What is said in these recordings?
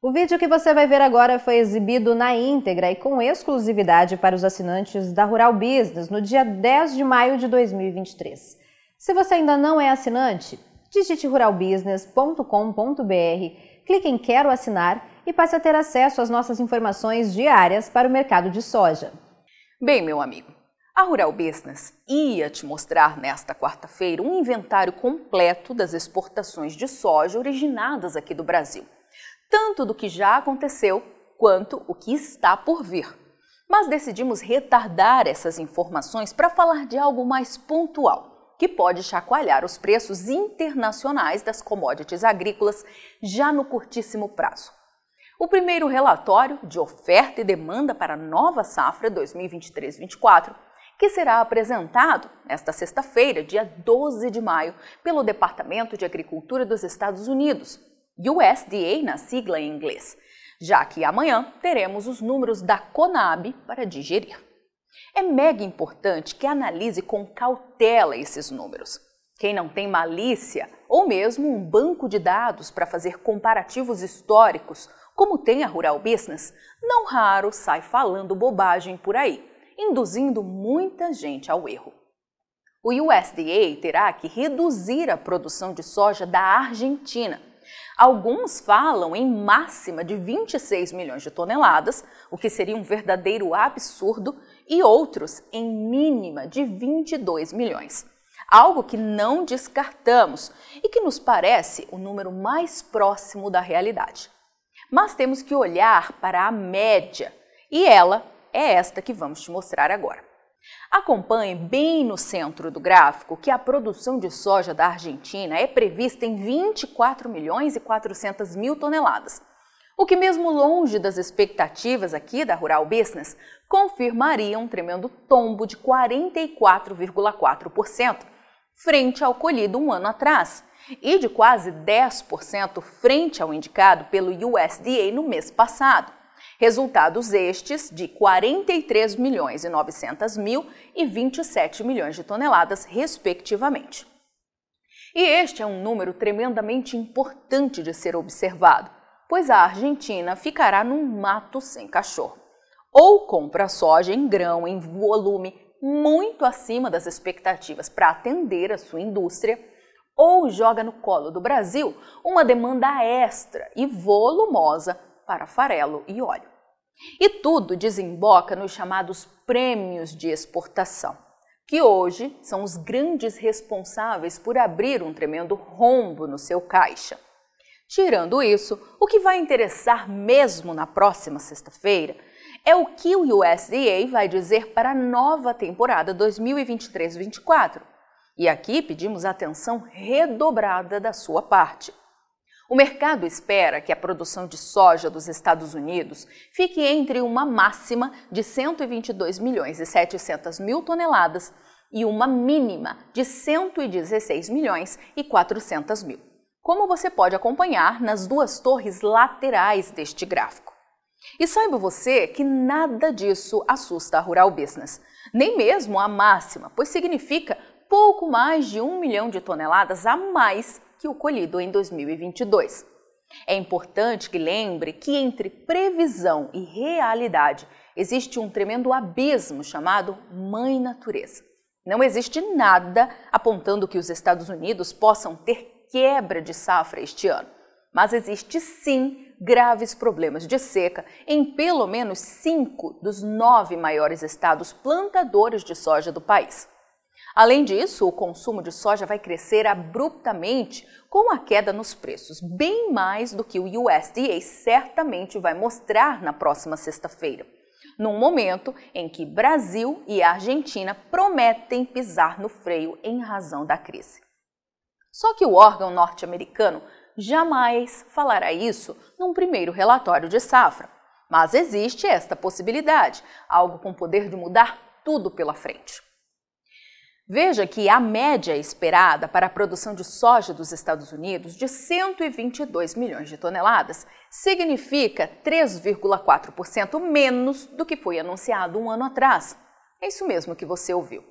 O vídeo que você vai ver agora foi exibido na íntegra e com exclusividade para os assinantes da Rural Business no dia 10 de maio de 2023. Se você ainda não é assinante, digite ruralbusiness.com.br, clique em Quero assinar e passe a ter acesso às nossas informações diárias para o mercado de soja. Bem, meu amigo, a Rural Business ia te mostrar nesta quarta-feira um inventário completo das exportações de soja originadas aqui do Brasil, tanto do que já aconteceu quanto o que está por vir. Mas decidimos retardar essas informações para falar de algo mais pontual, que pode chacoalhar os preços internacionais das commodities agrícolas já no curtíssimo prazo. O primeiro relatório de oferta e demanda para a nova safra 2023-24 que será apresentado nesta sexta-feira, dia 12 de maio, pelo Departamento de Agricultura dos Estados Unidos, USDA na sigla em inglês, já que amanhã teremos os números da Conab para digerir. É mega importante que analise com cautela esses números. Quem não tem malícia ou mesmo um banco de dados para fazer comparativos históricos, como tem a Rural Business, não raro sai falando bobagem por aí induzindo muita gente ao erro. O USDA terá que reduzir a produção de soja da Argentina. Alguns falam em máxima de 26 milhões de toneladas, o que seria um verdadeiro absurdo, e outros em mínima de 22 milhões. Algo que não descartamos e que nos parece o número mais próximo da realidade. Mas temos que olhar para a média, e ela é esta que vamos te mostrar agora. Acompanhe bem no centro do gráfico que a produção de soja da Argentina é prevista em 24 milhões e 400 mil toneladas, o que mesmo longe das expectativas aqui da Rural Business, confirmaria um tremendo tombo de 44,4% frente ao colhido um ano atrás e de quase 10% frente ao indicado pelo USDA no mês passado. Resultados estes de 43 milhões e 900 mil e 27 milhões de toneladas, respectivamente. E este é um número tremendamente importante de ser observado, pois a Argentina ficará num mato sem cachorro. Ou compra soja em grão em volume muito acima das expectativas para atender a sua indústria, ou joga no colo do Brasil uma demanda extra e volumosa para farelo e óleo. E tudo desemboca nos chamados prêmios de exportação, que hoje são os grandes responsáveis por abrir um tremendo rombo no seu caixa. Tirando isso, o que vai interessar mesmo na próxima sexta-feira é o que o USDA vai dizer para a nova temporada 2023-24. E aqui pedimos atenção redobrada da sua parte. O mercado espera que a produção de soja dos Estados Unidos fique entre uma máxima de 122 milhões e 700 mil toneladas e uma mínima de 116 milhões e 400 mil, como você pode acompanhar nas duas torres laterais deste gráfico. E saiba você que nada disso assusta a Rural Business, nem mesmo a máxima, pois significa pouco mais de um milhão de toneladas a mais que o colhido em 2022. É importante que lembre que entre previsão e realidade existe um tremendo abismo chamado Mãe Natureza. Não existe nada apontando que os Estados Unidos possam ter quebra de safra este ano, mas existe sim graves problemas de seca em pelo menos cinco dos nove maiores estados plantadores de soja do país. Além disso, o consumo de soja vai crescer abruptamente com a queda nos preços, bem mais do que o USDA certamente vai mostrar na próxima sexta-feira, num momento em que Brasil e Argentina prometem pisar no freio em razão da crise. Só que o órgão norte-americano jamais falará isso num primeiro relatório de safra. Mas existe esta possibilidade, algo com poder de mudar tudo pela frente. Veja que a média esperada para a produção de soja dos Estados Unidos, de 122 milhões de toneladas, significa 3,4% menos do que foi anunciado um ano atrás. É isso mesmo que você ouviu.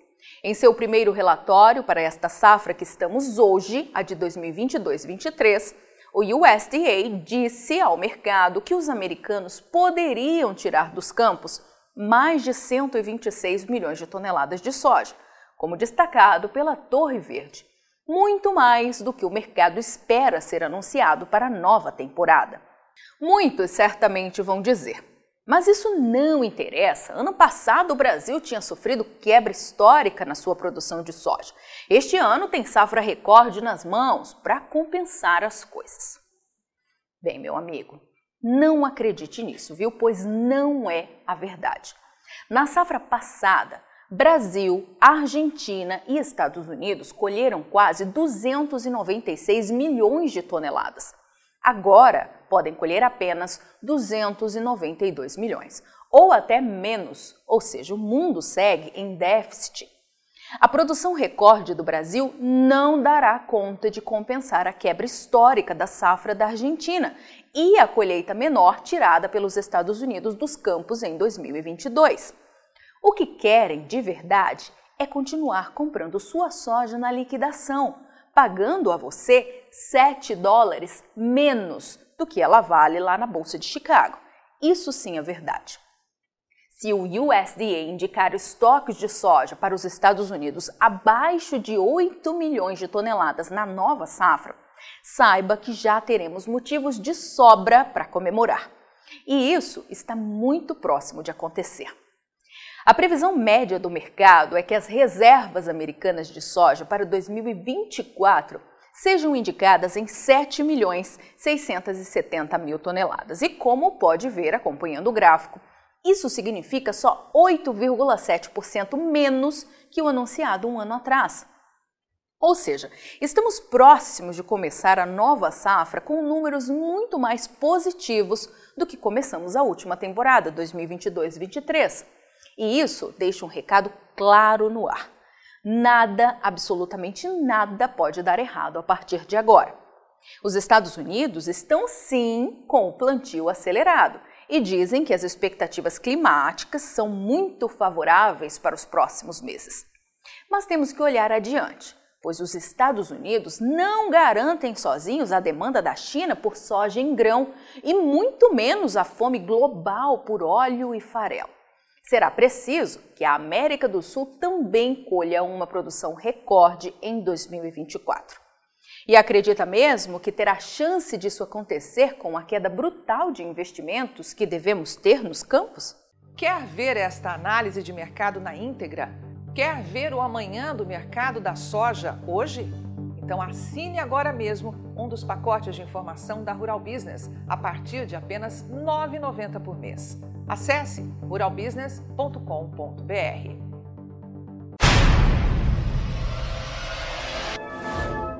Em seu primeiro relatório para esta safra que estamos hoje, a de 2022-23, o USDA disse ao mercado que os americanos poderiam tirar dos campos mais de 126 milhões de toneladas de soja, como destacado pela Torre Verde, muito mais do que o mercado espera ser anunciado para a nova temporada. Muitos certamente vão dizer: mas isso não interessa. Ano passado o Brasil tinha sofrido quebra histórica na sua produção de soja. Este ano tem safra recorde nas mãos para compensar as coisas. Bem, meu amigo, não acredite nisso, viu? Pois não é a verdade. Na safra passada, Brasil, Argentina e Estados Unidos colheram quase 296 milhões de toneladas. Agora podem colher apenas 292 milhões, ou até menos, ou seja, o mundo segue em déficit. A produção recorde do Brasil não dará conta de compensar a quebra histórica da safra da Argentina e a colheita menor tirada pelos Estados Unidos dos campos em 2022. O que querem de verdade é continuar comprando sua soja na liquidação, pagando a você 7 dólares menos do que ela vale lá na Bolsa de Chicago. Isso sim é verdade. Se o USDA indicar estoques de soja para os Estados Unidos abaixo de 8 milhões de toneladas na nova safra, saiba que já teremos motivos de sobra para comemorar. E isso está muito próximo de acontecer. A previsão média do mercado é que as reservas americanas de soja para 2024 sejam indicadas em 7 milhões 670 mil toneladas. E como pode ver acompanhando o gráfico, isso significa só 8,7% menos que o anunciado um ano atrás. Ou seja, estamos próximos de começar a nova safra com números muito mais positivos do que começamos a última temporada, 2022-23. E isso deixa um recado claro no ar. Nada, absolutamente nada pode dar errado a partir de agora. Os Estados Unidos estão sim com o plantio acelerado e dizem que as expectativas climáticas são muito favoráveis para os próximos meses. Mas temos que olhar adiante, pois os Estados Unidos não garantem sozinhos a demanda da China por soja em grão e muito menos a fome global por óleo e farelo será preciso que a América do Sul também colha uma produção recorde em 2024. E acredita mesmo que terá chance disso acontecer com a queda brutal de investimentos que devemos ter nos campos? Quer ver esta análise de mercado na íntegra? Quer ver o amanhã do mercado da soja hoje? Então assine agora mesmo um dos pacotes de informação da Rural Business a partir de apenas R$ 9,90 por mês. Acesse ruralbusiness.com.br.